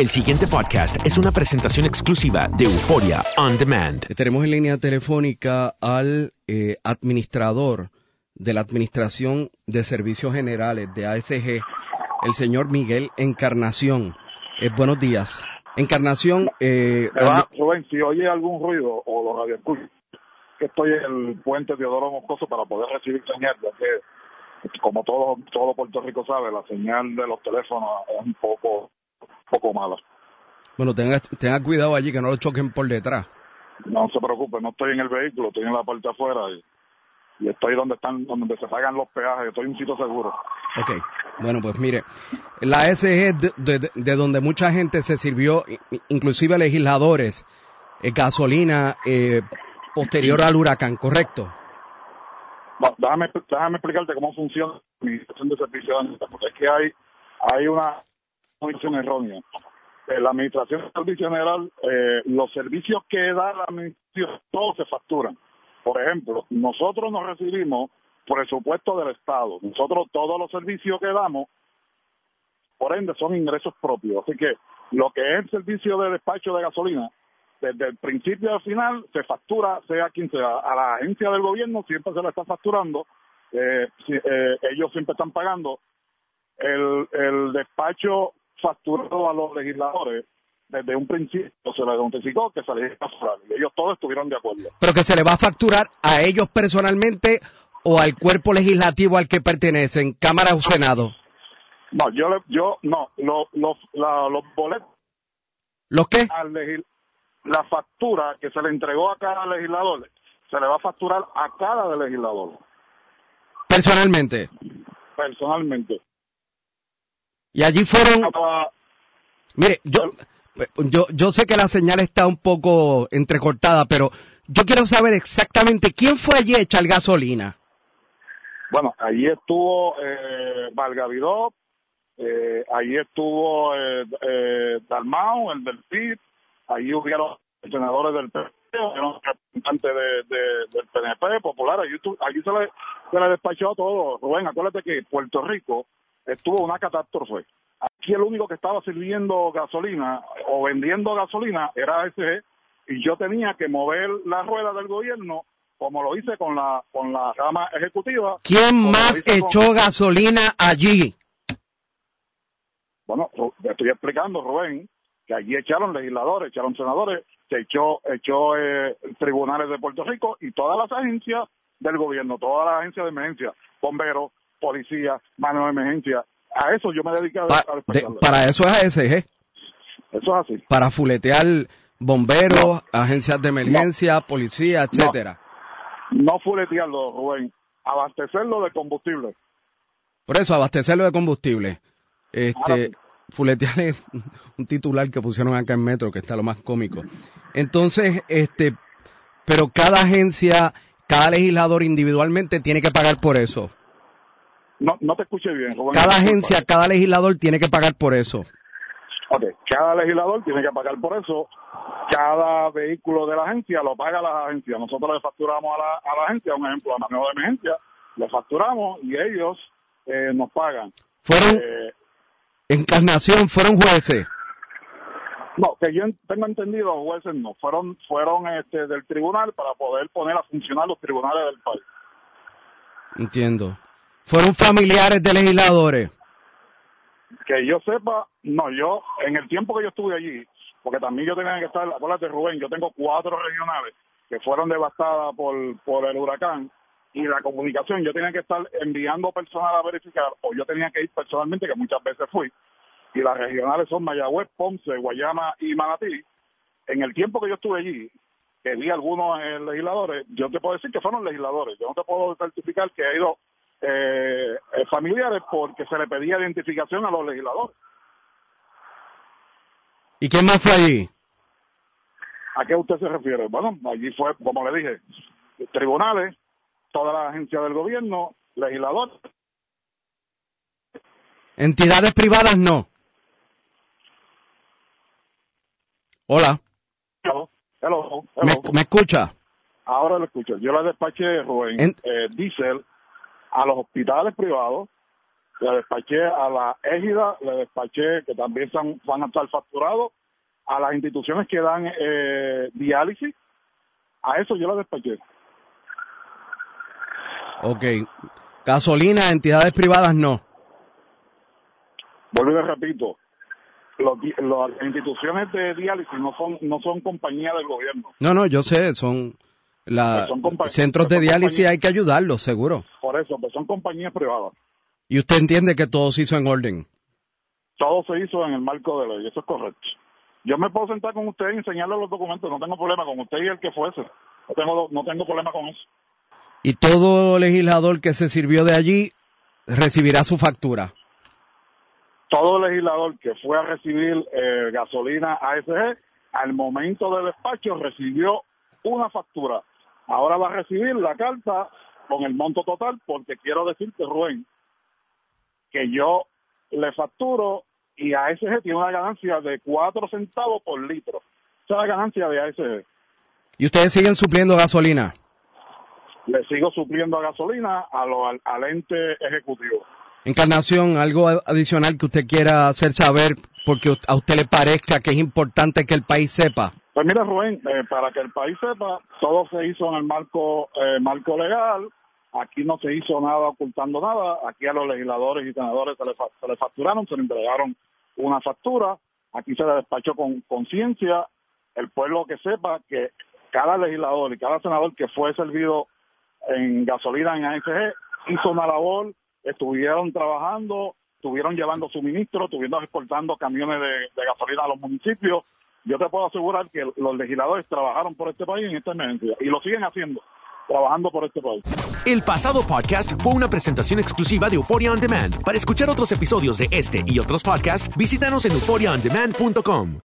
El siguiente podcast es una presentación exclusiva de Euforia On Demand. Tenemos en línea telefónica al eh, administrador de la Administración de Servicios Generales de ASG, el señor Miguel Encarnación. Eh, buenos días. Encarnación, eh, Ah, Rubén, si oye algún ruido o los radioescuchas, que estoy en el puente Teodoro Moscoso para poder recibir señal, ya que, como todo, todo Puerto Rico sabe, la señal de los teléfonos es un poco, poco mala. bueno, tenga, tenga cuidado allí que no lo choquen por detrás. No se preocupe, no estoy en el vehículo, estoy en la parte afuera y, y estoy donde están, donde se pagan los peajes, estoy en un sitio seguro. Ok, bueno, pues mire, la ASG de, de- de donde mucha gente se sirvió, inclusive legisladores, eh, gasolina eh, posterior al huracán, ¿correcto? No, déjame, déjame explicarte cómo funciona la administración de servicios de porque es que hay, hay una condición errónea. En la administración de general, eh, los servicios que da la administración, todos se facturan. Por ejemplo, nosotros nos recibimos presupuesto del Estado. Nosotros todos los servicios que damos, por ende, son ingresos propios. Así que lo que es el servicio de despacho de gasolina, desde el principio al final se factura, sea quien sea, a la agencia del gobierno siempre se le está facturando, eh, eh, ellos siempre están pagando. El, el despacho facturado a los legisladores, desde un principio se les notificó que se les iba a facturar ellos todos estuvieron de acuerdo. Pero que se le va a facturar a ellos personalmente o al cuerpo legislativo al que pertenecen, Cámara o Senado. No, yo, le- yo no, lo- los la- los boletos ¿Los qué? al legis- la factura que se le entregó a cada legislador se le va a facturar a cada legislador Personalmente. personalmente. Y allí fueron... Mire, yo, yo, yo sé que la señal está un poco entrecortada, pero yo quiero saber exactamente quién fue allí a echar gasolina. Bueno, allí estuvo eh, Valgavidó, eh, allí estuvo eh, eh, Dalmau, el del PIB, allí hubieron senadores del PP, hubieron representantes de, de- del PNP, Popular, allí, allí se, le, se le despachó todo. Rubén, acuérdate que Puerto Rico estuvo una catástrofe. Aquí el único que estaba sirviendo gasolina o vendiendo gasolina era ASG y yo tenía que mover la rueda del gobierno como lo hice con la con la rama ejecutiva. ¿Quién más con- echó gasolina allí? Bueno, estoy explicando, Rubén, que allí echaron legisladores, echaron senadores, se echó, echó eh, tribunales de Puerto Rico y todas las agencias del gobierno, todas las agencias de emergencia, bomberos, policía, manos de emergencia. A eso yo me he dedicado Pa- a de- para eso es ASG, Eso es así. para fuletear bomberos, agencias de emergencia, policía, etcétera. No fuletearlo, Rubén, abastecerlo de combustible. Por eso, abastecerlo de combustible. Este, fuletear es un titular que pusieron acá en Metro, que está lo más cómico. Entonces, este, pero cada agencia, cada legislador individualmente tiene que pagar por eso. No, no te escuché bien, Rubén. Cada agencia, cada legislador tiene que pagar por eso. Ok, cada legislador tiene que pagar por eso. Cada vehículo de la agencia lo paga la agencia. Nosotros le facturamos a la, a la agencia, un ejemplo, a manejo de emergencia, le facturamos y ellos eh, nos pagan. Fueron, Eh, encarnación, fueron jueces. no, que yo tengo entendido, jueces no, fueron fueron este, del tribunal para poder poner a funcionar los tribunales del país. Entiendo. Fueron familiares de legisladores. Que yo sepa, no, yo, en el tiempo que yo estuve allí, porque también yo tenía que estar, acuérdate Rubén, yo tengo cuatro regionales que fueron devastadas por, por el huracán y la comunicación, yo tenía que estar enviando personal a verificar o yo tenía que ir personalmente, que muchas veces fui, y las regionales son Mayagüez, Ponce, Guayama y Manatí. En el tiempo que yo estuve allí, que vi algunos eh, legisladores, yo te puedo decir que fueron legisladores, yo no te puedo certificar que ha ido eh, familiares porque se le pedía identificación a los legisladores. ¿Y quién más fue allí? ¿A qué usted se refiere? Bueno, allí fue, como le dije, tribunales, todas las agencias del gobierno, legisladores. Entidades privadas no. Hola, Hello, hello, ¿me, hello. me escucha? Ahora lo escucho. Yo le despaché, Rubén, En- eh, diésel a los hospitales privados, le despaché a la égida, le despaché que también son- van a estar facturados, a las instituciones que dan eh, diálisis, a eso yo le despaché. Ok. Gasolina, entidades privadas no. Vuelvo y repito, los di- los- las instituciones de diálisis no son no son compañías del gobierno. No, no, yo sé, son la, Pues centros de son diálisis, hay que ayudarlos, seguro. Por eso, pues son compañías privadas. Y usted entiende que todo se hizo en orden. Todo se hizo en el marco de ley, eso es correcto. Yo me puedo sentar con usted y enseñarle los documentos, no tengo problema con usted y el que fuese. No tengo, no tengo problema con eso. Y todo legislador que se sirvió de allí recibirá su factura. Todo legislador que fue a recibir eh, gasolina ASG, al momento del despacho recibió una factura. Ahora va a recibir la carta con el monto total, porque quiero decirte, Rubén, que yo le facturo y ASG tiene una ganancia de 4 centavos por litro. Esa es la ganancia de ASG. Y ustedes siguen supliendo gasolina. Le sigo supliendo a gasolina a lo, al, al ente ejecutivo. Encarnación, algo adicional que usted quiera hacer saber porque a usted le parezca que es importante que el país sepa. Pues mira, Rubén, eh, para que el país sepa, todo se hizo en el marco eh, marco legal. Aquí no se hizo nada ocultando nada. Aquí a los legisladores y senadores se les, se les facturaron, se les entregaron una factura. Aquí se le despachó con conciencia. El pueblo que sepa que cada legislador y cada senador que fue servido en gasolina en ASG hizo una labor, estuvieron trabajando, estuvieron llevando suministros, estuvieron exportando camiones de gasolina a los municipios. Yo te puedo asegurar que los legisladores trabajaron por este país en esta emergencia y lo siguen haciendo, trabajando por este país. El pasado podcast fue una presentación exclusiva de Euphoria On Demand. Para escuchar otros episodios de este y otros podcasts, visítanos en euphoriaondemand.com.